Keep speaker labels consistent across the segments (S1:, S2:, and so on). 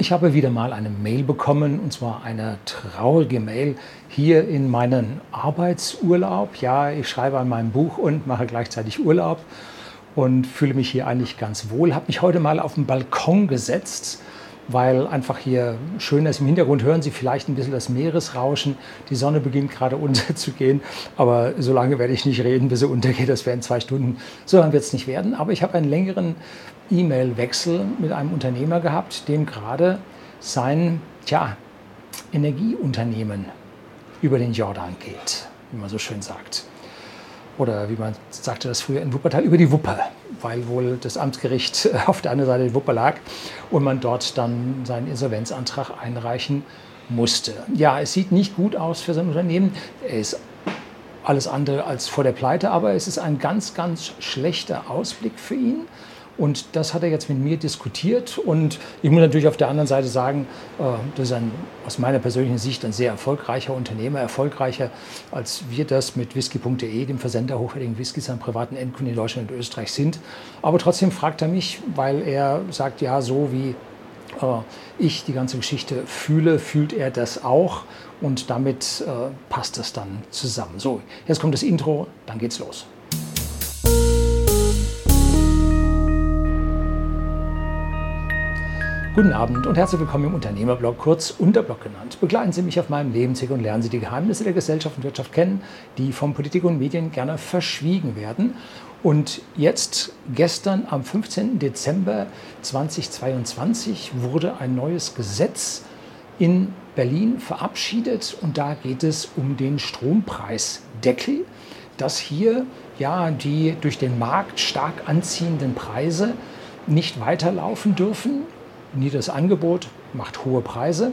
S1: Ich habe wieder mal eine Mail bekommen, und zwar eine traurige Mail hier in meinen Arbeitsurlaub. Ja, ich schreibe an meinem Buch und mache gleichzeitig Urlaub und fühle mich hier eigentlich ganz wohl. Habe mich heute mal auf den Balkon gesetzt, weil einfach hier schön ist. Im Hintergrund hören Sie vielleicht ein bisschen das Meeresrauschen. Die Sonne beginnt gerade unterzugehen, aber so lange werde ich nicht reden, bis sie untergeht. Das wären zwei Stunden. So lange wird es nicht werden. Aber ich habe einen längeren E-Mail-Wechsel mit einem Unternehmer gehabt, dem gerade sein tja, Energieunternehmen über den Jordan geht, wie man so schön sagt. Oder wie man sagte das früher in Wuppertal, über die Wupper, weil wohl das Amtsgericht auf der anderen Seite der Wupper lag und man dort dann seinen Insolvenzantrag einreichen musste. Ja, es sieht nicht gut aus für sein Unternehmen. Er ist alles andere als vor der Pleite, aber es ist ein ganz, ganz schlechter Ausblick für ihn. Und das hat er jetzt mit mir diskutiert. Und ich muss natürlich auf der anderen Seite sagen, äh, das ist ein, aus meiner persönlichen Sicht ein sehr erfolgreicher Unternehmer, erfolgreicher als wir das mit whisky.de, dem Versender hochwertigen Whiskys an privaten Endkunden in Deutschland und Österreich sind. Aber trotzdem fragt er mich, weil er sagt, ja, so wie äh, ich die ganze Geschichte fühle, fühlt er das auch. Und damit äh, passt es dann zusammen. So, jetzt kommt das Intro, dann geht's los. Guten Abend und herzlich willkommen im Unternehmerblog, kurz Unterblog genannt. Begleiten Sie mich auf meinem Lebensweg und lernen Sie die Geheimnisse der Gesellschaft und Wirtschaft kennen, die von Politik und Medien gerne verschwiegen werden. Und jetzt, gestern am 15. Dezember 2022, wurde ein neues Gesetz in Berlin verabschiedet und da geht es um den Strompreisdeckel, dass hier ja die durch den Markt stark anziehenden Preise nicht weiterlaufen dürfen niedriges Angebot macht hohe Preise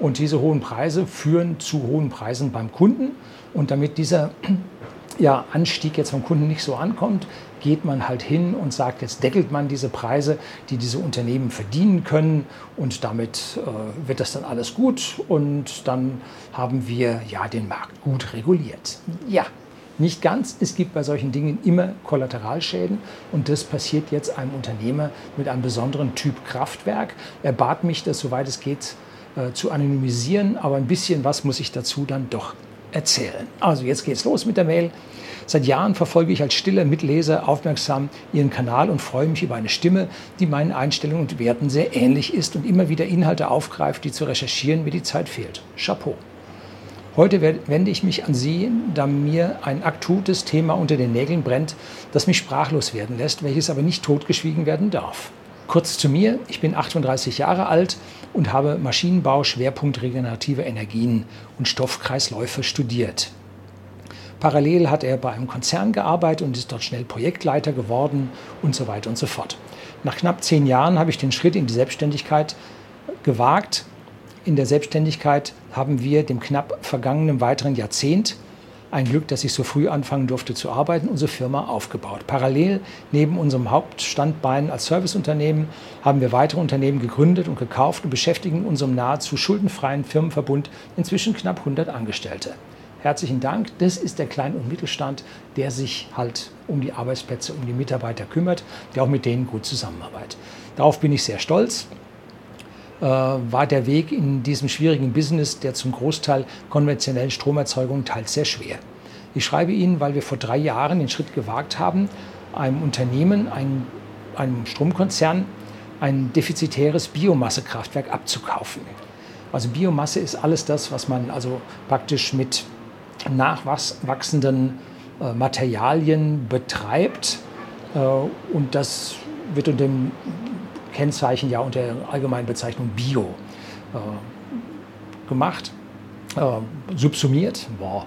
S1: und diese hohen Preise führen zu hohen Preisen beim Kunden. Und damit dieser ja, Anstieg jetzt vom Kunden nicht so ankommt, geht man halt hin und sagt, jetzt deckelt man diese Preise, die diese Unternehmen verdienen können und damit äh, wird das dann alles gut und dann haben wir ja den Markt gut reguliert. Ja, nicht ganz. Es gibt bei solchen Dingen immer Kollateralschäden und das passiert jetzt einem Unternehmer mit einem besonderen Typ Kraftwerk. Er bat mich, das soweit es geht äh, zu anonymisieren, aber ein bisschen was muss ich dazu dann doch erzählen. Also jetzt geht's los mit der Mail. Seit Jahren verfolge ich als stiller Mitleser aufmerksam Ihren Kanal und freue mich über eine Stimme, die meinen Einstellungen und Werten sehr ähnlich ist und immer wieder Inhalte aufgreift, die zu recherchieren mir die Zeit fehlt. Chapeau. Heute wende ich mich an Sie, da mir ein akutes Thema unter den Nägeln brennt, das mich sprachlos werden lässt, welches aber nicht totgeschwiegen werden darf. Kurz zu mir, ich bin 38 Jahre alt und habe Maschinenbau, Schwerpunkt regenerative Energien und Stoffkreisläufe studiert. Parallel hat er bei einem Konzern gearbeitet und ist dort schnell Projektleiter geworden und so weiter und so fort. Nach knapp zehn Jahren habe ich den Schritt in die Selbstständigkeit gewagt in der Selbstständigkeit haben wir dem knapp vergangenen weiteren Jahrzehnt ein Glück, dass ich so früh anfangen durfte zu arbeiten, unsere Firma aufgebaut. Parallel neben unserem Hauptstandbein als Serviceunternehmen haben wir weitere Unternehmen gegründet und gekauft und beschäftigen unserem nahezu schuldenfreien Firmenverbund inzwischen knapp 100 Angestellte. Herzlichen Dank. Das ist der Klein- und Mittelstand, der sich halt um die Arbeitsplätze, um die Mitarbeiter kümmert, der auch mit denen gut zusammenarbeitet. Darauf bin ich sehr stolz war der Weg in diesem schwierigen Business der zum Großteil konventionellen Stromerzeugung teils sehr schwer. Ich schreibe Ihnen, weil wir vor drei Jahren den Schritt gewagt haben, einem Unternehmen, einem, einem Stromkonzern, ein defizitäres Biomassekraftwerk abzukaufen. Also Biomasse ist alles das, was man also praktisch mit nachwachsenden äh, Materialien betreibt. Äh, und das wird unter dem Kennzeichen ja unter der allgemeinen Bezeichnung Bio äh, gemacht, äh, subsumiert. Boah.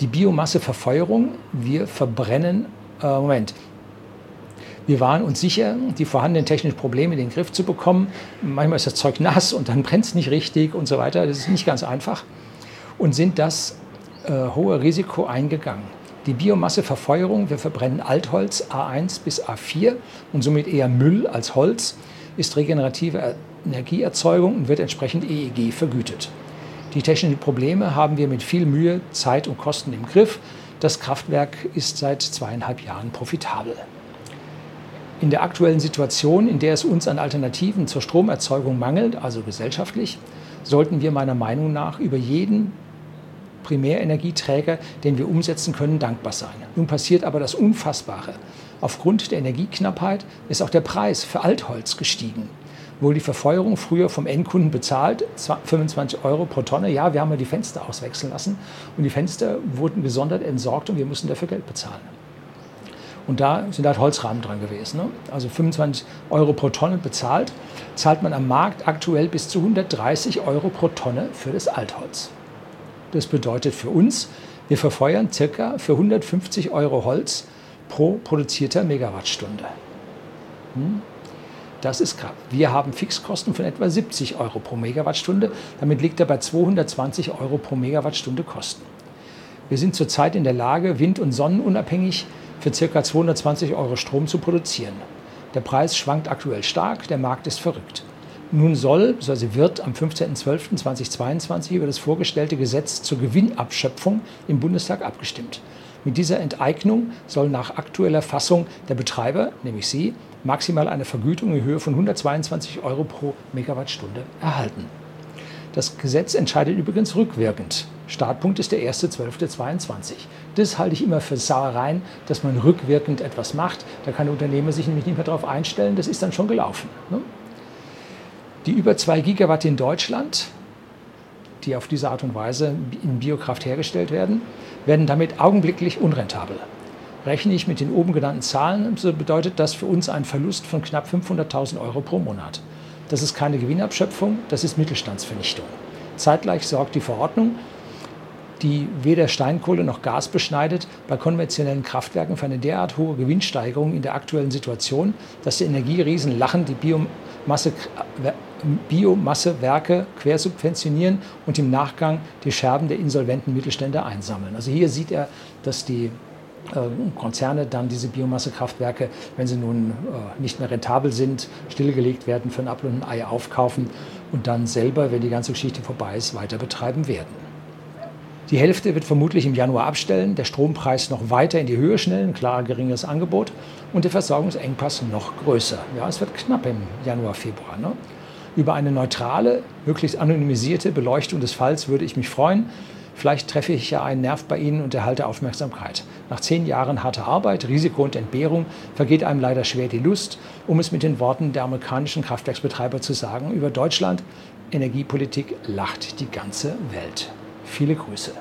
S1: Die Biomasseverfeuerung, wir verbrennen, äh, Moment, wir waren uns sicher, die vorhandenen technischen Probleme in den Griff zu bekommen. Manchmal ist das Zeug nass und dann brennt es nicht richtig und so weiter. Das ist nicht ganz einfach. Und sind das äh, hohe Risiko eingegangen. Die Biomasseverfeuerung, wir verbrennen Altholz A1 bis A4 und somit eher Müll als Holz ist regenerative Energieerzeugung und wird entsprechend EEG vergütet. Die technischen Probleme haben wir mit viel Mühe, Zeit und Kosten im Griff. Das Kraftwerk ist seit zweieinhalb Jahren profitabel. In der aktuellen Situation, in der es uns an Alternativen zur Stromerzeugung mangelt, also gesellschaftlich, sollten wir meiner Meinung nach über jeden Primärenergieträger, den wir umsetzen können, dankbar sein. Nun passiert aber das Unfassbare. Aufgrund der Energieknappheit ist auch der Preis für Altholz gestiegen. Wohl die Verfeuerung früher vom Endkunden bezahlt, 25 Euro pro Tonne. Ja, wir haben ja die Fenster auswechseln lassen und die Fenster wurden gesondert entsorgt und wir mussten dafür Geld bezahlen. Und da sind halt Holzrahmen dran gewesen. Ne? Also 25 Euro pro Tonne bezahlt, zahlt man am Markt aktuell bis zu 130 Euro pro Tonne für das Altholz. Das bedeutet für uns, wir verfeuern circa für 150 Euro Holz pro produzierter Megawattstunde. Hm? Das ist krass. Wir haben Fixkosten von etwa 70 Euro pro Megawattstunde. Damit liegt er bei 220 Euro pro Megawattstunde Kosten. Wir sind zurzeit in der Lage, wind- und sonnenunabhängig für ca. 220 Euro Strom zu produzieren. Der Preis schwankt aktuell stark, der Markt ist verrückt. Nun soll, also wird am 15.12.2022 über das vorgestellte Gesetz zur Gewinnabschöpfung im Bundestag abgestimmt. Mit dieser Enteignung soll nach aktueller Fassung der Betreiber, nämlich Sie, maximal eine Vergütung in Höhe von 122 Euro pro Megawattstunde erhalten. Das Gesetz entscheidet übrigens rückwirkend. Startpunkt ist der 1.12.22. Das halte ich immer für Sauereien, dass man rückwirkend etwas macht. Da kann der Unternehmer sich nämlich nicht mehr darauf einstellen, das ist dann schon gelaufen. Ne? Die über 2 Gigawatt in Deutschland, die auf diese Art und Weise in Biokraft hergestellt werden, werden damit augenblicklich unrentabel. Rechne ich mit den oben genannten Zahlen, so bedeutet das für uns einen Verlust von knapp 500.000 Euro pro Monat. Das ist keine Gewinnabschöpfung, das ist Mittelstandsvernichtung. Zeitgleich sorgt die Verordnung, die weder Steinkohle noch Gas beschneidet, bei konventionellen Kraftwerken für eine derart hohe Gewinnsteigerung in der aktuellen Situation, dass die Energieriesen lachen, die Biomasse, Biomassewerke quersubventionieren und im Nachgang die Scherben der insolventen Mittelstände einsammeln. Also hier sieht er, dass die ähm, Konzerne dann diese Biomassekraftwerke, wenn sie nun äh, nicht mehr rentabel sind, stillgelegt werden, für ein Apfel und ein Ei aufkaufen und dann selber, wenn die ganze Geschichte vorbei ist, weiter betreiben werden. Die Hälfte wird vermutlich im Januar abstellen, der Strompreis noch weiter in die Höhe schnellen, klar geringeres Angebot und der Versorgungsengpass noch größer. Ja, es wird knapp im Januar, Februar. Ne? Über eine neutrale, möglichst anonymisierte Beleuchtung des Falls würde ich mich freuen. Vielleicht treffe ich ja einen Nerv bei Ihnen und erhalte Aufmerksamkeit. Nach zehn Jahren harter Arbeit, Risiko und Entbehrung vergeht einem leider schwer die Lust, um es mit den Worten der amerikanischen Kraftwerksbetreiber zu sagen, über Deutschland, Energiepolitik lacht die ganze Welt. Viele Grüße.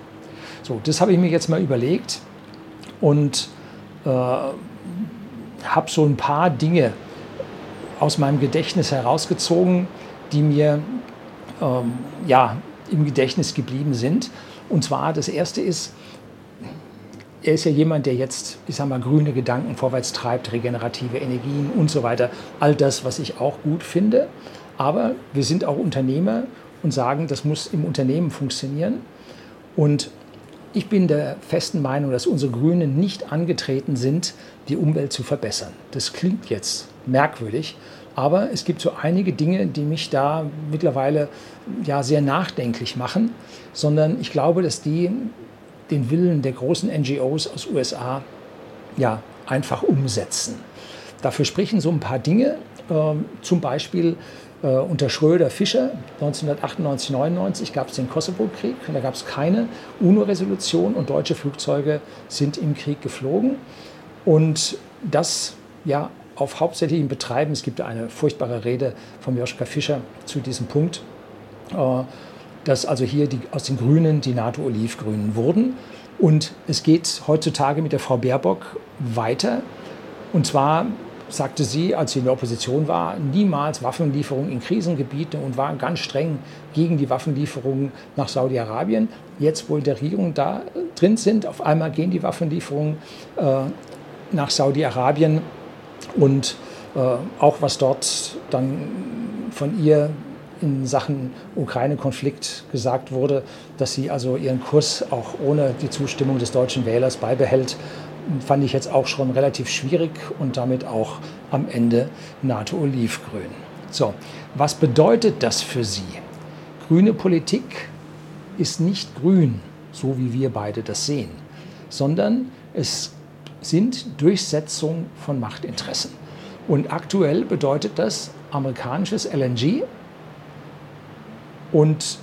S1: So, das habe ich mir jetzt mal überlegt und äh, habe so ein paar Dinge aus meinem Gedächtnis herausgezogen, die mir ähm, ja, im Gedächtnis geblieben sind. Und zwar das erste ist, er ist ja jemand, der jetzt, ich sag mal, grüne Gedanken vorwärts treibt, regenerative Energien und so weiter. All das, was ich auch gut finde. Aber wir sind auch Unternehmer und sagen, das muss im Unternehmen funktionieren. Und ich bin der festen Meinung, dass unsere Grünen nicht angetreten sind, die Umwelt zu verbessern. Das klingt jetzt merkwürdig, aber es gibt so einige Dinge, die mich da mittlerweile ja sehr nachdenklich machen, sondern ich glaube, dass die den Willen der großen NGOs aus USA ja einfach umsetzen. Dafür sprechen so ein paar Dinge, äh, zum Beispiel äh, unter Schröder-Fischer 1998, 99 gab es den Kosovo-Krieg. Da gab es keine UNO-Resolution und deutsche Flugzeuge sind im Krieg geflogen. Und das ja auf hauptsächlichem Betreiben. Es gibt eine furchtbare Rede von Joschka Fischer zu diesem Punkt, äh, dass also hier die, aus den Grünen die NATO-Olivgrünen wurden. Und es geht heutzutage mit der Frau Baerbock weiter. Und zwar sagte sie, als sie in der Opposition war, niemals Waffenlieferungen in Krisengebiete und war ganz streng gegen die Waffenlieferungen nach Saudi-Arabien. Jetzt, wo in der Regierung da drin sind, auf einmal gehen die Waffenlieferungen äh, nach Saudi-Arabien und äh, auch was dort dann von ihr in Sachen Ukraine-Konflikt gesagt wurde, dass sie also ihren Kurs auch ohne die Zustimmung des deutschen Wählers beibehält, fand ich jetzt auch schon relativ schwierig und damit auch am Ende NATO-Olivgrün. So, was bedeutet das für Sie? Grüne Politik ist nicht grün, so wie wir beide das sehen, sondern es sind Durchsetzung von Machtinteressen. Und aktuell bedeutet das amerikanisches LNG und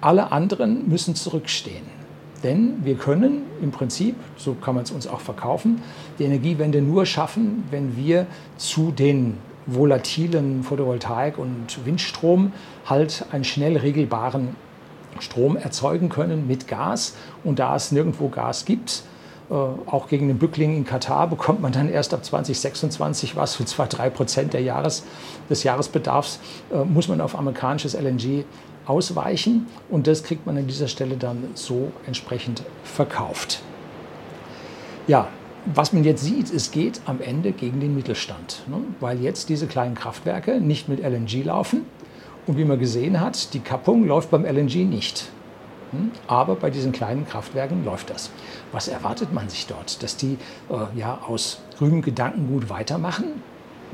S1: alle anderen müssen zurückstehen. Denn wir können im Prinzip, so kann man es uns auch verkaufen, die Energiewende nur schaffen, wenn wir zu den volatilen Photovoltaik- und Windstrom halt einen schnell regelbaren Strom erzeugen können mit Gas. Und da es nirgendwo Gas gibt, auch gegen den Bückling in Katar bekommt man dann erst ab 2026 was, und zwar drei Prozent Jahres, des Jahresbedarfs, äh, muss man auf amerikanisches LNG ausweichen und das kriegt man an dieser Stelle dann so entsprechend verkauft. Ja, was man jetzt sieht, es geht am Ende gegen den Mittelstand, ne? weil jetzt diese kleinen Kraftwerke nicht mit LNG laufen und wie man gesehen hat, die Kappung läuft beim LNG nicht. Hm? Aber bei diesen kleinen Kraftwerken läuft das. Was erwartet man sich dort? Dass die äh, ja, aus grünem Gedankengut weitermachen?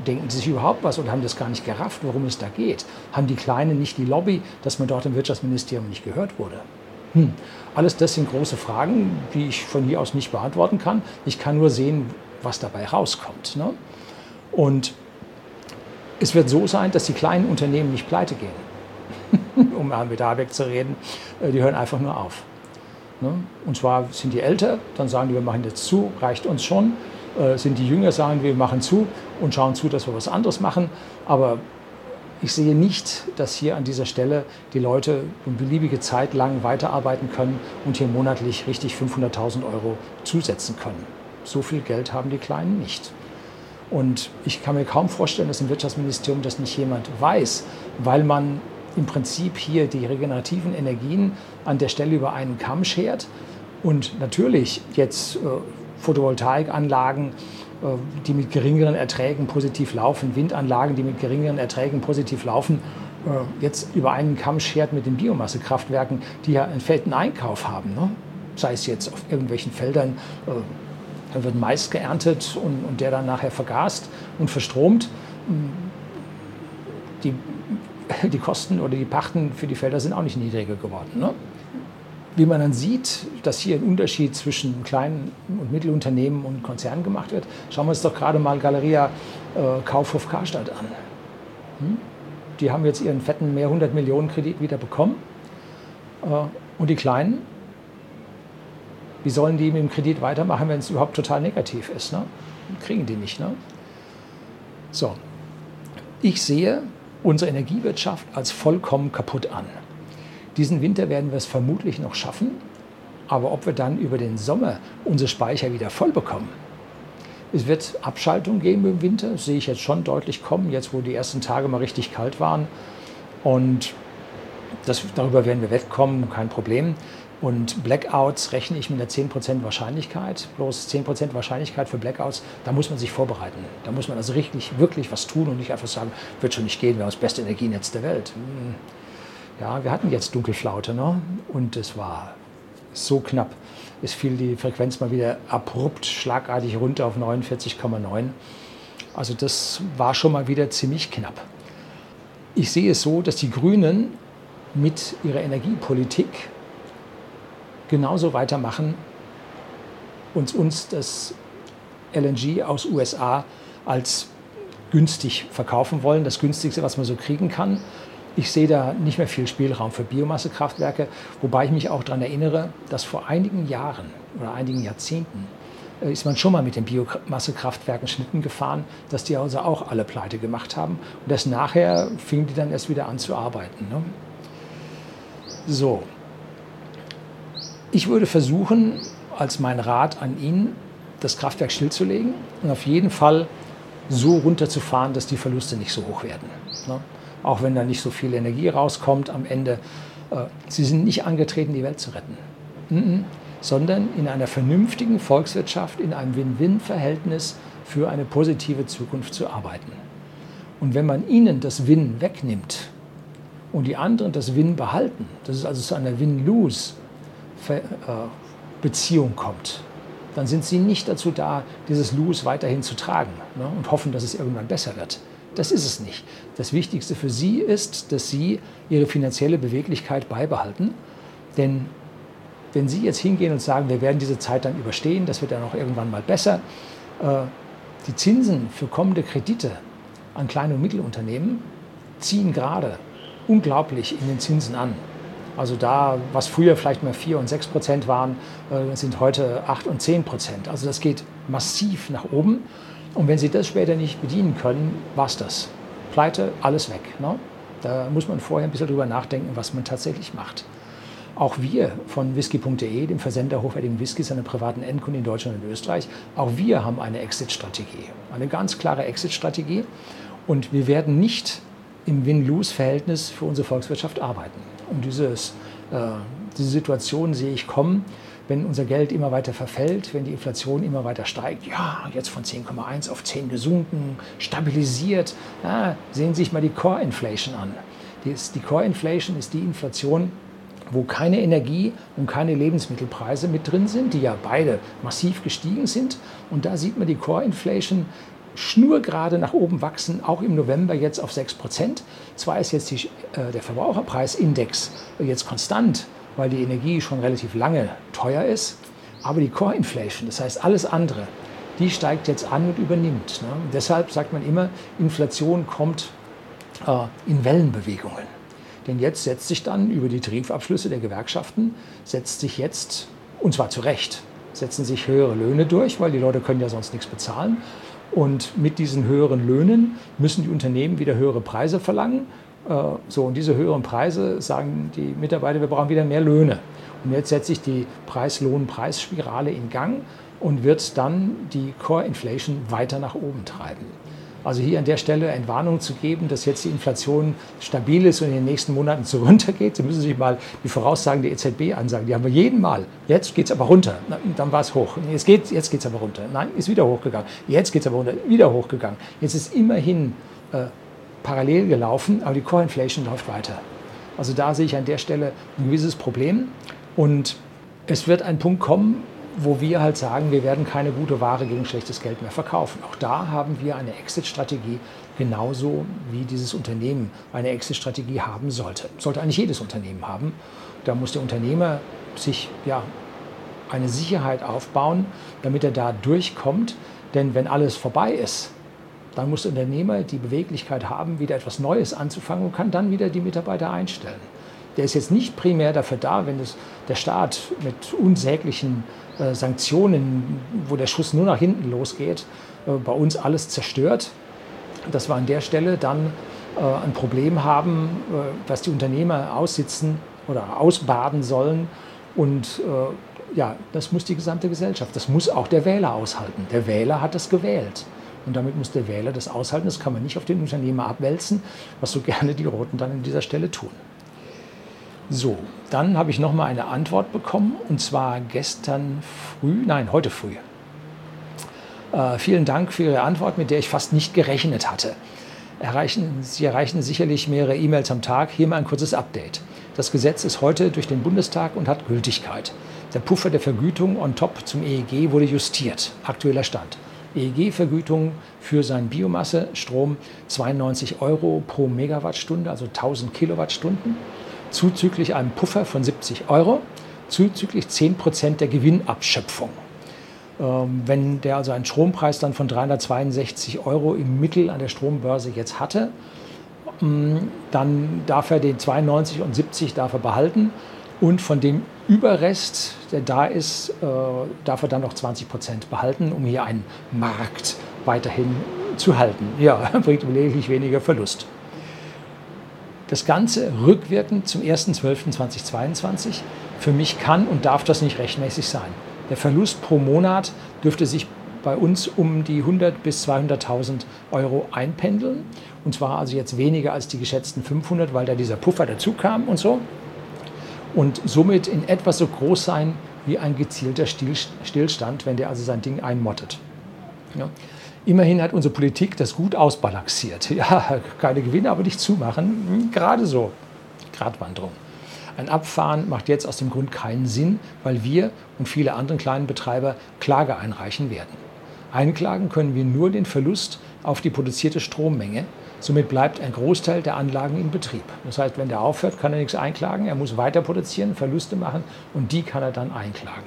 S1: Denken sie sich überhaupt was oder haben das gar nicht gerafft, worum es da geht? Haben die Kleinen nicht die Lobby, dass man dort im Wirtschaftsministerium nicht gehört wurde? Hm. Alles das sind große Fragen, die ich von hier aus nicht beantworten kann. Ich kann nur sehen, was dabei rauskommt. Ne? Und es wird so sein, dass die kleinen Unternehmen nicht pleite gehen, um mit Habeck zu reden. Äh, die hören einfach nur auf. Ne? Und zwar sind die älter, dann sagen die, wir machen jetzt zu, reicht uns schon. Äh, sind die jünger, sagen wir machen zu und schauen zu, dass wir was anderes machen. Aber ich sehe nicht, dass hier an dieser Stelle die Leute eine beliebige Zeit lang weiterarbeiten können und hier monatlich richtig 500.000 Euro zusetzen können. So viel Geld haben die Kleinen nicht. Und ich kann mir kaum vorstellen, dass im Wirtschaftsministerium das nicht jemand weiß, weil man im Prinzip hier die regenerativen Energien an der Stelle über einen Kamm schert und natürlich jetzt äh, Photovoltaikanlagen äh, die mit geringeren Erträgen positiv laufen, Windanlagen, die mit geringeren Erträgen positiv laufen, äh, jetzt über einen Kamm schert mit den Biomassekraftwerken, die ja einen fetten Einkauf haben. Ne? Sei es jetzt auf irgendwelchen Feldern, äh, da wird Mais geerntet und, und der dann nachher vergast und verstromt. Die, die Kosten oder die Pachten für die Felder sind auch nicht niedriger geworden. Ne? wie man dann sieht, dass hier ein Unterschied zwischen kleinen und Mittelunternehmen und Konzernen gemacht wird, schauen wir uns doch gerade mal Galeria äh, Kaufhof Karstadt an. Hm? Die haben jetzt ihren fetten mehr 100 Millionen Kredit wieder bekommen. Äh, und die Kleinen, wie sollen die mit dem Kredit weitermachen, wenn es überhaupt total negativ ist? Ne? Kriegen die nicht. Ne? So, ich sehe unsere Energiewirtschaft als vollkommen kaputt an. Diesen Winter werden wir es vermutlich noch schaffen, aber ob wir dann über den Sommer unsere Speicher wieder voll bekommen. Es wird Abschaltung geben im Winter, das sehe ich jetzt schon deutlich kommen, jetzt wo die ersten Tage mal richtig kalt waren. Und das, darüber werden wir wegkommen, kein Problem. Und Blackouts rechne ich mit einer 10% Wahrscheinlichkeit. Bloß 10% Wahrscheinlichkeit für Blackouts, da muss man sich vorbereiten. Da muss man also richtig, wirklich was tun und nicht einfach sagen, wird schon nicht gehen, wir haben das beste Energienetz der Welt. Hm. Ja, wir hatten jetzt Dunkelflaute ne? und es war so knapp. Es fiel die Frequenz mal wieder abrupt, schlagartig runter auf 49,9. Also das war schon mal wieder ziemlich knapp. Ich sehe es so, dass die Grünen mit ihrer Energiepolitik genauso weitermachen und uns das LNG aus USA als günstig verkaufen wollen, das günstigste, was man so kriegen kann. Ich sehe da nicht mehr viel Spielraum für Biomassekraftwerke, wobei ich mich auch daran erinnere, dass vor einigen Jahren oder einigen Jahrzehnten äh, ist man schon mal mit den Biomassekraftwerken Schnitten gefahren, dass die also auch alle pleite gemacht haben. Und das nachher fingen die dann erst wieder an zu arbeiten. Ne? So. Ich würde versuchen, als mein Rat an ihn, das Kraftwerk stillzulegen und auf jeden Fall so runterzufahren, dass die Verluste nicht so hoch werden. Ne? auch wenn da nicht so viel Energie rauskommt am Ende. Äh, sie sind nicht angetreten, die Welt zu retten, sondern in einer vernünftigen Volkswirtschaft, in einem Win-Win-Verhältnis für eine positive Zukunft zu arbeiten. Und wenn man ihnen das Win wegnimmt und die anderen das Win behalten, dass es also zu einer Win-Lose-Beziehung äh, kommt, dann sind sie nicht dazu da, dieses Lose weiterhin zu tragen ne, und hoffen, dass es irgendwann besser wird. Das ist es nicht. Das Wichtigste für Sie ist, dass Sie Ihre finanzielle Beweglichkeit beibehalten. Denn wenn Sie jetzt hingehen und sagen, wir werden diese Zeit dann überstehen, das wird dann auch irgendwann mal besser, äh, Die Zinsen für kommende Kredite an kleine und Mittelunternehmen ziehen gerade unglaublich in den Zinsen an. Also da, was früher vielleicht mal 4 und 6 Prozent waren, äh, sind heute 8 und 10 Prozent. Also das geht massiv nach oben. Und wenn Sie das später nicht bedienen können, war das. Pleite, alles weg. Ne? Da muss man vorher ein bisschen drüber nachdenken, was man tatsächlich macht. Auch wir von whisky.de, dem Versender hochwertigen Whiskys an privaten Endkunden in Deutschland und Österreich, auch wir haben eine Exit-Strategie. Eine ganz klare Exit-Strategie. Und wir werden nicht im Win-Lose-Verhältnis für unsere Volkswirtschaft arbeiten. Und dieses, äh, diese Situation sehe ich kommen, wenn unser Geld immer weiter verfällt, wenn die Inflation immer weiter steigt. Ja, jetzt von 10,1 auf 10 gesunken, stabilisiert. Ja, sehen Sie sich mal die Core Inflation an. Die, die Core Inflation ist die Inflation, wo keine Energie und keine Lebensmittelpreise mit drin sind, die ja beide massiv gestiegen sind. Und da sieht man die Core Inflation schnurgerade nach oben wachsen, auch im November jetzt auf 6 Prozent. Zwar ist jetzt die, äh, der Verbraucherpreisindex jetzt konstant, weil die Energie schon relativ lange teuer ist, aber die Core Inflation, das heißt alles andere, die steigt jetzt an und übernimmt. Ne? deshalb sagt man immer, Inflation kommt äh, in Wellenbewegungen. Denn jetzt setzt sich dann über die Tarifabschlüsse der Gewerkschaften, setzt sich jetzt, und zwar zu Recht, setzen sich höhere Löhne durch, weil die Leute können ja sonst nichts bezahlen. Und mit diesen höheren Löhnen müssen die Unternehmen wieder höhere Preise verlangen. Äh, so, und diese höheren Preise sagen die Mitarbeiter, wir brauchen wieder mehr Löhne. Und jetzt setzt sich die Preis-Lohn-Preisspirale in Gang und wird dann die Core Inflation weiter nach oben treiben. Also hier an der Stelle Entwarnung zu geben, dass jetzt die Inflation stabil ist und in den nächsten Monaten so runtergeht. Sie müssen sich mal die Voraussagen der EZB ansagen. Die haben wir jeden Mal. Jetzt geht es aber runter. Na, dann war es hoch. Jetzt geht es jetzt geht's aber runter. Nein, ist wieder hochgegangen. Jetzt geht es aber runter. Wieder hochgegangen. Jetzt ist immerhin äh, parallel gelaufen, aber die Core Inflation läuft weiter. Also da sehe ich an der Stelle ein gewisses Problem. Und es wird ein Punkt kommen, wo wir halt sagen, wir werden keine gute Ware gegen schlechtes Geld mehr verkaufen. Auch da haben wir eine Exit-Strategie, genauso wie dieses Unternehmen eine Exit-Strategie haben sollte. Sollte eigentlich jedes Unternehmen haben. Da muss der Unternehmer sich ja eine Sicherheit aufbauen, damit er da durchkommt. Denn wenn alles vorbei ist, dann muss der Unternehmer die Beweglichkeit haben, wieder etwas Neues anzufangen und kann dann wieder die Mitarbeiter einstellen. Der ist jetzt nicht primär dafür da, wenn es der Staat mit unsäglichen äh, Sanktionen, wo der Schuss nur nach hinten losgeht, äh, bei uns alles zerstört. Dass wir an der Stelle dann äh, ein Problem haben, dass die Unternehmer aussitzen oder ausbaden sollen. Und ja, das muss die gesamte Gesellschaft, das muss auch der Wähler aushalten. Der Wähler hat das gewählt. Und damit muss der Wähler das aushalten. Das kann man nicht auf den Unternehmer abwälzen, was so gerne die Roten dann an dieser Stelle tun. So, dann habe ich noch mal eine Antwort bekommen und zwar gestern früh, nein, heute früh. Äh, vielen Dank für Ihre Antwort, mit der ich fast nicht gerechnet hatte. Erreichen, Sie erreichen sicherlich mehrere E-Mails am Tag. Hier mal ein kurzes Update. Das Gesetz ist heute durch den Bundestag und hat Gültigkeit. Der Puffer der Vergütung on top zum EEG wurde justiert. Aktueller Stand. EEG-Vergütung für seinen Biomasse-Strom 92 Euro pro Megawattstunde, also 1000 Kilowattstunden zuzüglich einem Puffer von 70 Euro, zuzüglich 10 Prozent der Gewinnabschöpfung. Ähm, wenn der also einen Strompreis dann von 362 Euro im Mittel an der Strombörse jetzt hatte, ähm, dann darf er den 92 und 70 darf er behalten und von dem Überrest, der da ist, äh, darf er dann noch 20 Prozent behalten, um hier einen Markt weiterhin zu halten. Ja, bringt lediglich weniger Verlust. Das Ganze rückwirkend zum 1.12.2022. Für mich kann und darf das nicht rechtmäßig sein. Der Verlust pro Monat dürfte sich bei uns um die 100 bis 200.000 Euro einpendeln. Und zwar also jetzt weniger als die geschätzten 500, weil da dieser Puffer dazu kam und so. Und somit in etwa so groß sein wie ein gezielter Stillstand, wenn der also sein Ding einmottet. Ja. Immerhin hat unsere Politik das gut ausbalanciert. Ja, keine Gewinne, aber nicht zumachen. Hm, gerade so. Gratwanderung. Ein Abfahren macht jetzt aus dem Grund keinen Sinn, weil wir und viele andere kleine Betreiber Klage einreichen werden. Einklagen können wir nur den Verlust auf die produzierte Strommenge. Somit bleibt ein Großteil der Anlagen in Betrieb. Das heißt, wenn der aufhört, kann er nichts einklagen. Er muss weiter produzieren, Verluste machen und die kann er dann einklagen.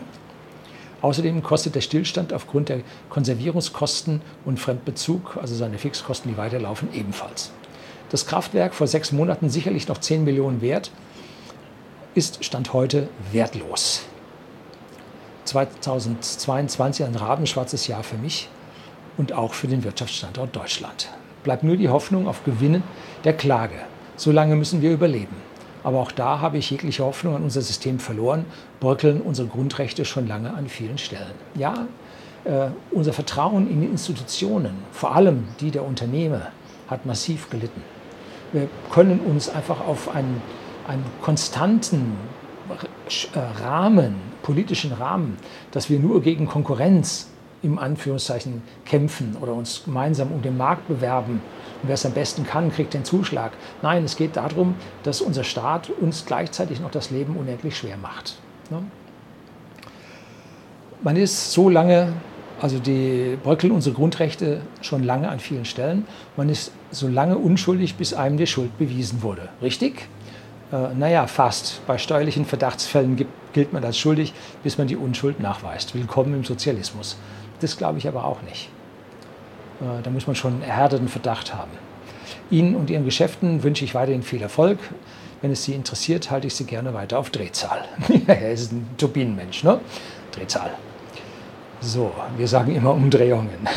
S1: Außerdem kostet der Stillstand aufgrund der Konservierungskosten und Fremdbezug, also seine Fixkosten, die weiterlaufen, ebenfalls. Das Kraftwerk vor sechs Monaten sicherlich noch 10 Millionen wert, ist Stand heute wertlos. 2022 ein rabenschwarzes Jahr für mich und auch für den Wirtschaftsstandort Deutschland. Bleibt nur die Hoffnung auf Gewinnen der Klage. So lange müssen wir überleben. Aber auch da habe ich jegliche Hoffnung an unser System verloren, bröckeln unsere Grundrechte schon lange an vielen Stellen. Ja, äh, unser Vertrauen in die Institutionen, vor allem die der Unternehmen, hat massiv gelitten. Wir können uns einfach auf einen, einen konstanten äh, Rahmen, politischen Rahmen, dass wir nur gegen Konkurrenz im Anführungszeichen kämpfen oder uns gemeinsam um den Markt bewerben. Und wer es am besten kann, kriegt den Zuschlag. Nein, es geht darum, dass unser Staat uns gleichzeitig noch das Leben unendlich schwer macht. Ne? Man ist so lange, also die bröckeln unsere Grundrechte schon lange an vielen Stellen. Man ist so lange unschuldig, bis einem die Schuld bewiesen wurde. Richtig? Äh, naja, fast. Bei steuerlichen Verdachtsfällen gibt, gilt man als schuldig, bis man die Unschuld nachweist. Willkommen im Sozialismus. Das glaube ich aber auch nicht. Äh, da muss man schon einen erhärteten Verdacht haben. Ihnen und Ihren Geschäften wünsche ich weiterhin viel Erfolg. Wenn es Sie interessiert, halte ich Sie gerne weiter auf Drehzahl. er ist ein Turbinenmensch, ne? Drehzahl. So, wir sagen immer Umdrehungen.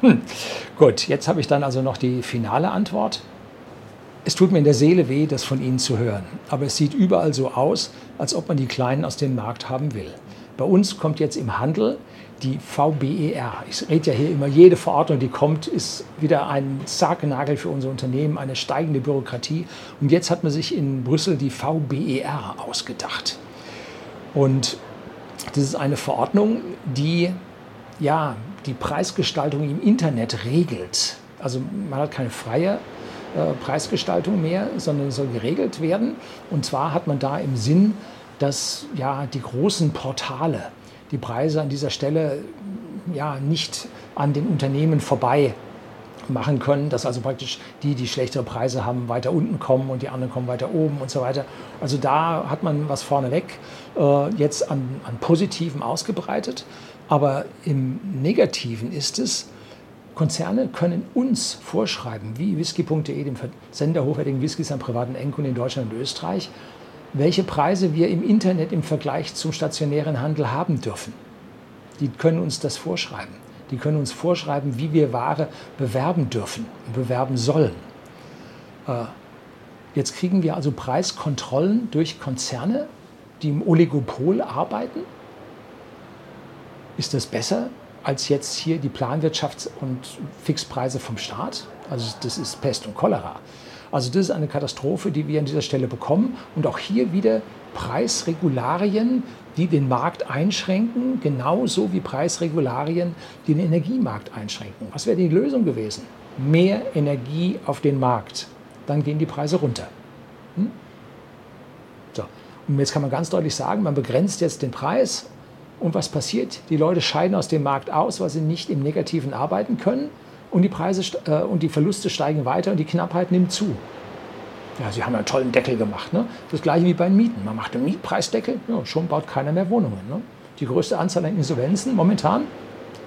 S1: Gut, jetzt habe ich dann also noch die finale Antwort. Es tut mir in der Seele weh, das von Ihnen zu hören, aber es sieht überall so aus, als ob man die Kleinen aus dem Markt haben will. Bei uns kommt jetzt im Handel die VBER. Ich rede ja hier immer, jede Verordnung, die kommt, ist wieder ein Sargnagel für unser Unternehmen, eine steigende Bürokratie. Und jetzt hat man sich in Brüssel die VBER ausgedacht. Und das ist eine Verordnung, die ja, die Preisgestaltung im Internet regelt. Also man hat keine freie äh, Preisgestaltung mehr, sondern soll geregelt werden. Und zwar hat man da im Sinn, dass ja die großen Portale die Preise an dieser Stelle ja nicht an den Unternehmen vorbei machen können, dass also praktisch die, die schlechtere Preise haben, weiter unten kommen und die anderen kommen weiter oben und so weiter. Also da hat man was vorneweg äh, jetzt an, an Positiven ausgebreitet, aber im Negativen ist es, Konzerne können uns vorschreiben, wie whisky.de, dem Versender hochwertigen Whiskys an privaten Endkunden in Deutschland und Österreich, welche Preise wir im Internet im Vergleich zum stationären Handel haben dürfen. Die können uns das vorschreiben. Die können uns vorschreiben, wie wir Ware bewerben dürfen und bewerben sollen. Äh, jetzt kriegen wir also Preiskontrollen durch Konzerne, die im Oligopol arbeiten. Ist das besser als jetzt hier die Planwirtschafts- und Fixpreise vom Staat? Also das ist Pest und Cholera. Also das ist eine Katastrophe, die wir an dieser Stelle bekommen. Und auch hier wieder Preisregularien, die den Markt einschränken, genauso wie Preisregularien, die den Energiemarkt einschränken. Was wäre die Lösung gewesen? Mehr Energie auf den Markt. Dann gehen die Preise runter. Hm? So. Und jetzt kann man ganz deutlich sagen, man begrenzt jetzt den Preis. Und was passiert? Die Leute scheiden aus dem Markt aus, weil sie nicht im Negativen arbeiten können und die Preise äh, und die Verluste steigen weiter und die Knappheit nimmt zu. Ja, sie haben einen tollen Deckel gemacht. Ne? Das gleiche wie bei den Mieten. Man macht einen Mietpreisdeckel, ja, schon baut keiner mehr Wohnungen. Ne? Die größte Anzahl an Insolvenzen momentan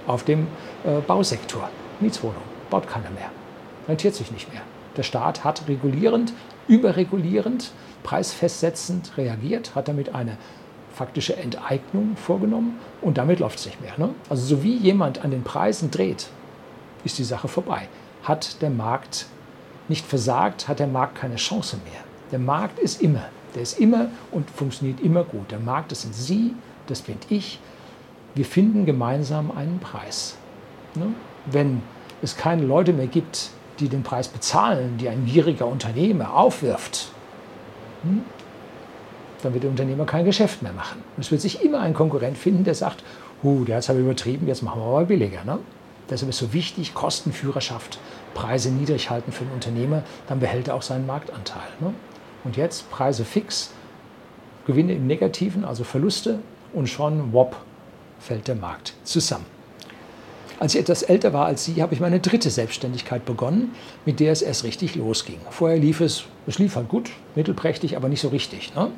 S1: auf dem äh, Bausektor. Mietswohnungen baut keiner mehr. Rentiert sich nicht mehr. Der Staat hat regulierend, überregulierend, preisfestsetzend reagiert, hat damit eine faktische Enteignung vorgenommen und damit läuft es nicht mehr. Ne? Also so wie jemand an den Preisen dreht, ist die Sache vorbei. Hat der Markt nicht versagt, hat der Markt keine Chance mehr. Der Markt ist immer, der ist immer und funktioniert immer gut. Der Markt, das sind Sie, das bin ich. Wir finden gemeinsam einen Preis. Ne? Wenn es keine Leute mehr gibt, die den Preis bezahlen, die ein gieriger Unternehmer aufwirft, hm, dann wird der Unternehmer kein Geschäft mehr machen. es wird sich immer ein Konkurrent finden, der sagt, huh, der hat es aber übertrieben, jetzt machen wir aber billiger. Ne? Deshalb ist so wichtig, Kostenführerschaft, Preise niedrig halten für den Unternehmer, dann behält er auch seinen Marktanteil. Ne? Und jetzt Preise fix, Gewinne im Negativen, also Verluste und schon, wop, fällt der Markt zusammen. Als ich etwas älter war als Sie, habe ich meine dritte Selbstständigkeit begonnen, mit der es erst richtig losging. Vorher lief es, es lief halt gut, mittelprächtig, aber nicht so richtig, ne?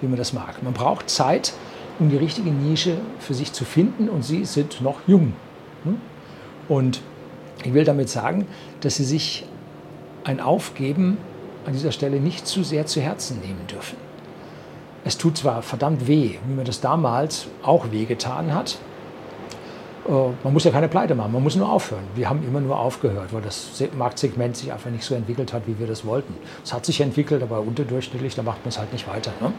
S1: wie man das mag. Man braucht Zeit, um die richtige Nische für sich zu finden und Sie sind noch jung. Ne? Und ich will damit sagen, dass Sie sich ein Aufgeben an dieser Stelle nicht zu sehr zu Herzen nehmen dürfen. Es tut zwar verdammt weh, wie mir das damals auch wehgetan hat. Äh, man muss ja keine Pleite machen, man muss nur aufhören. Wir haben immer nur aufgehört, weil das Marktsegment sich einfach nicht so entwickelt hat, wie wir das wollten. Es hat sich entwickelt, aber unterdurchschnittlich, da macht man es halt nicht weiter. Ne?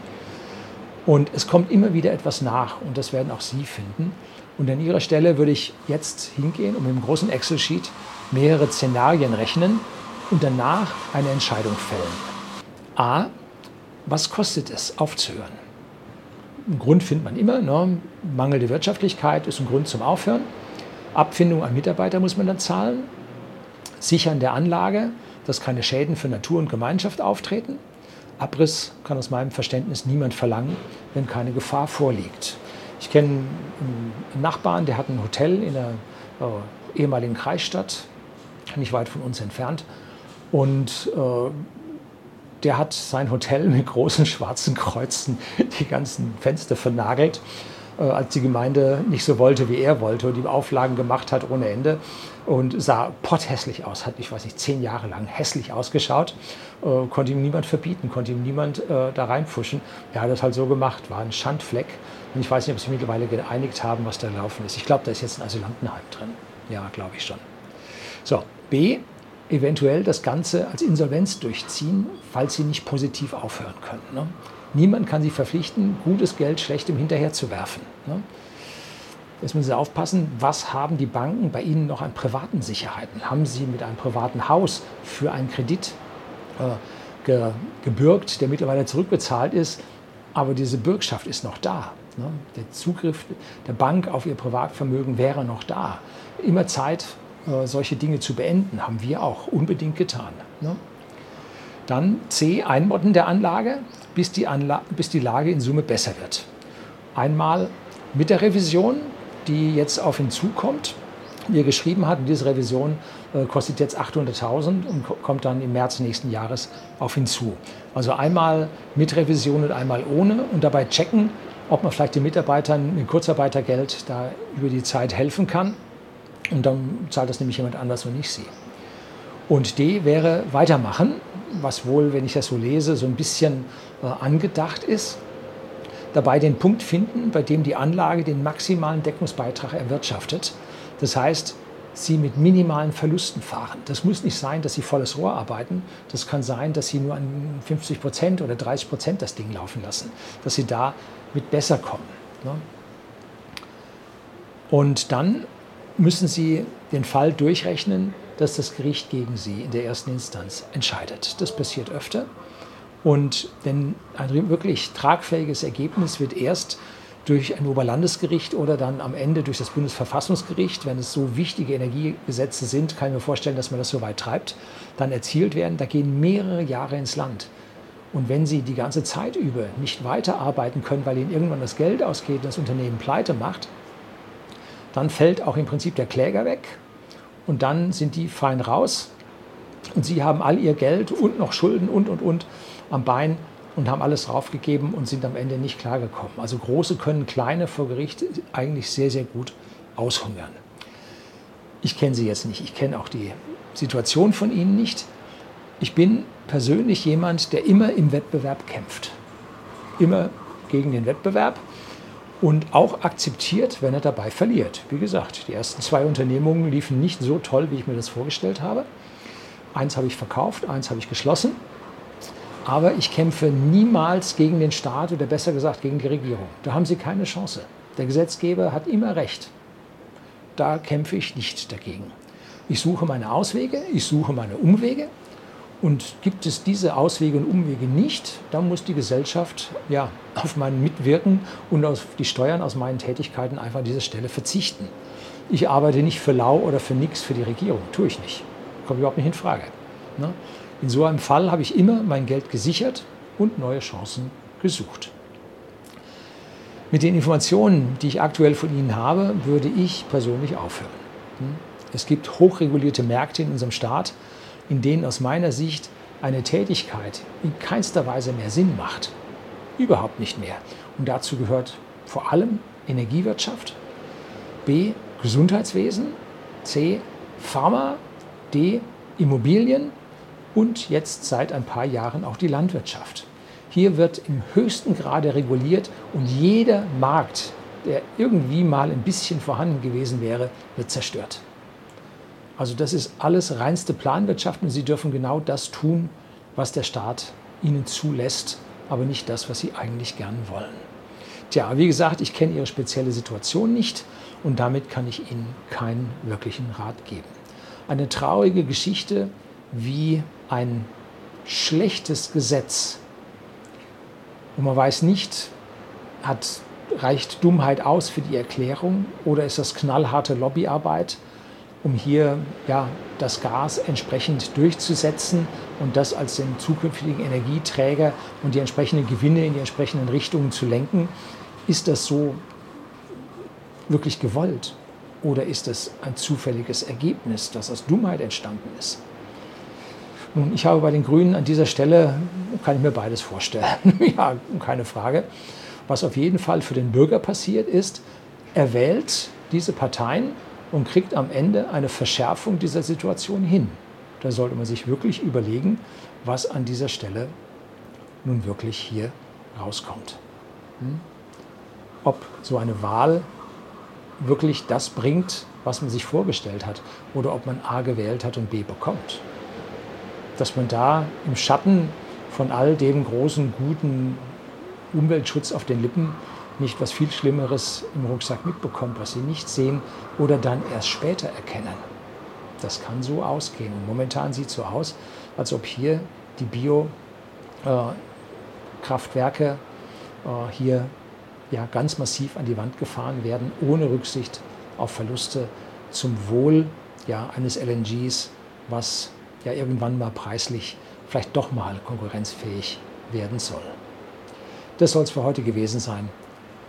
S1: Und es kommt immer wieder etwas nach und das werden auch Sie finden. Und an Ihrer Stelle würde ich jetzt hingehen und mit einem großen Excel-Sheet mehrere Szenarien rechnen und danach eine Entscheidung fällen. A, was kostet es aufzuhören? Einen Grund findet man immer. Ne? Mangelnde Wirtschaftlichkeit ist ein Grund zum Aufhören. Abfindung an Mitarbeiter muss man dann zahlen. Sichern der Anlage, dass keine Schäden für Natur und Gemeinschaft auftreten. Abriss kann aus meinem Verständnis niemand verlangen, wenn keine Gefahr vorliegt. Ich kenne einen Nachbarn, der hat ein Hotel in der äh, ehemaligen Kreisstadt, nicht weit von uns entfernt. Und äh, der hat sein Hotel mit großen schwarzen Kreuzen die ganzen Fenster vernagelt, als die Gemeinde nicht so wollte, wie er wollte und die Auflagen gemacht hat ohne Ende und sah potthässlich aus, hat, ich weiß nicht, zehn Jahre lang hässlich ausgeschaut, äh, konnte ihm niemand verbieten, konnte ihm niemand äh, da reinpfuschen. Er hat das halt so gemacht, war ein Schandfleck und ich weiß nicht, ob sie mittlerweile geeinigt haben, was da gelaufen ist. Ich glaube, da ist jetzt ein Asylantenheim drin. Ja, glaube ich schon. So, B, eventuell das Ganze als Insolvenz durchziehen, falls sie nicht positiv aufhören können. Ne? Niemand kann sie verpflichten, gutes Geld schlechtem hinterher zu werfen. Ne? Jetzt müssen Sie aufpassen, was haben die Banken bei Ihnen noch an privaten Sicherheiten? Haben Sie mit einem privaten Haus für einen Kredit äh, ge, gebürgt, der mittlerweile zurückbezahlt ist, aber diese Bürgschaft ist noch da? Ne? Der Zugriff der Bank auf Ihr Privatvermögen wäre noch da. Immer Zeit, äh, solche Dinge zu beenden, haben wir auch unbedingt getan. Ne? Dann C, Einmodden der Anlage, bis die, Anla bis die Lage in Summe besser wird. Einmal mit der Revision, die jetzt auf ihn zukommt, wie er geschrieben hat, diese Revision äh, kostet jetzt 800.000 und kommt dann im März nächsten Jahres auf ihn zu. Also einmal mit Revision und einmal ohne und dabei checken, ob man vielleicht den Mitarbeitern mit Kurzarbeitergeld da über die Zeit helfen kann und dann zahlt das nämlich jemand anders und nicht Sie. Und D wäre weitermachen, was wohl, wenn ich das so lese, so ein bisschen äh, angedacht ist. Dabei den Punkt finden, bei dem die Anlage den maximalen Deckungsbeitrag erwirtschaftet. Das heißt, sie mit minimalen Verlusten fahren. Das muss nicht sein, dass sie volles Rohr arbeiten. Das kann sein, dass sie nur an 50 Prozent oder 30 Prozent das Ding laufen lassen, dass sie da mit besser kommen. Ne? Und dann müssen Sie den Fall durchrechnen, dass das Gericht gegen Sie in der ersten Instanz entscheidet. Das passiert öfter. Und denn ein wirklich tragfähiges Ergebnis wird erst durch ein Oberlandesgericht oder dann am Ende durch das Bundesverfassungsgericht, wenn es so wichtige Energiegesetze sind, kann ich mir vorstellen, dass man das so weit treibt, dann erzielt werden. Da gehen mehrere Jahre ins Land. Und wenn Sie die ganze Zeit über nicht weiterarbeiten können, weil Ihnen irgendwann das Geld ausgeht und das Unternehmen pleite macht, dann fällt auch im Prinzip der Kläger weg und dann sind die fein raus und sie haben all ihr Geld und noch Schulden und und und am Bein und haben alles draufgegeben und sind am Ende nicht klargekommen. Also Große können Kleine vor Gericht eigentlich sehr, sehr gut aushungern. Ich kenne sie jetzt nicht, ich kenne auch die Situation von ihnen nicht. Ich bin persönlich jemand, der immer im Wettbewerb kämpft. Immer gegen den Wettbewerb und auch akzeptiert, wenn er dabei verliert. Wie gesagt, die ersten zwei Unternehmungen liefen nicht so toll, wie ich mir das vorgestellt habe. Eins habe ich verkauft, eins habe ich geschlossen. Aber ich kämpfe niemals gegen den Staat oder besser gesagt gegen die Regierung. Da haben sie keine Chance. Der Gesetzgeber hat immer recht. Da kämpfe ich nicht dagegen. Ich suche meine Auswege, ich suche meine Umwege und gibt es diese Auswege und Umwege nicht, dann muss die Gesellschaft ja, auf mein Mitwirken und auf die Steuern aus meinen Tätigkeiten einfach an dieser Stelle verzichten. Ich arbeite nicht für lau oder für nichts für die Regierung, tue ich nicht. Kommt überhaupt nicht in Frage. Ne? In so einem Fall habe ich immer mein Geld gesichert und neue Chancen gesucht. Mit den Informationen, die ich aktuell von Ihnen habe, würde ich persönlich aufhören. Hm? Es gibt hochregulierte Märkte in unserem Staat, in denen aus meiner Sicht eine Tätigkeit in keinster Weise mehr Sinn macht. Überhaupt nicht mehr. Und dazu gehört vor allem Energiewirtschaft, B. Gesundheitswesen, C. Pharma, D. Immobilien und jetzt seit ein paar Jahren auch die Landwirtschaft. Hier wird im höchsten Grade reguliert und jeder Markt, der irgendwie mal ein bisschen vorhanden gewesen wäre, wird zerstört. Also das ist alles reinste Planwirtschaft und Sie dürfen genau das tun, was der Staat Ihnen zulässt, aber nicht das, was Sie eigentlich gern wollen. Tja, wie gesagt, ich kenne Ihre spezielle Situation nicht und damit kann ich Ihnen keinen wirklichen Rat geben. Eine traurige Geschichte, wie ein schlechtes Gesetz, und man weiß nicht, hat, reicht Dummheit aus für die Erklärung oder ist das knallharte Lobbyarbeit, um hier ja, das Gas entsprechend durchzusetzen und das als den zukünftigen Energieträger und die entsprechenden Gewinne in die entsprechenden Richtungen zu lenken. Ist das so wirklich gewollt oder ist es ein zufälliges Ergebnis, das aus Dummheit entstanden ist? Nun, ich habe bei den Grünen an dieser Stelle, kann ich mir beides vorstellen, ja, keine Frage. Was auf jeden Fall für den Bürger passiert ist, er wählt diese Parteien und kriegt am Ende eine Verschärfung dieser Situation hin. Da sollte man sich wirklich überlegen, was an dieser Stelle nun wirklich hier rauskommt. Hm? Ob so eine Wahl wirklich das bringt, was man sich vorgestellt hat, oder ob man A gewählt hat und B bekommt. Dass man da im Schatten von all dem großen, guten Umweltschutz auf den Lippen nicht was viel Schlimmeres im Rucksack mitbekommt, was sie nicht sehen oder dann erst später erkennen. Das kann so ausgehen. Und momentan sieht es so aus, als ob hier die Biokraftwerke äh, äh, hier ja, ganz massiv an die Wand gefahren werden, ohne Rücksicht auf Verluste zum Wohl ja, eines LNGs, was ja irgendwann mal preislich vielleicht doch mal konkurrenzfähig werden soll. Das soll es für heute gewesen sein.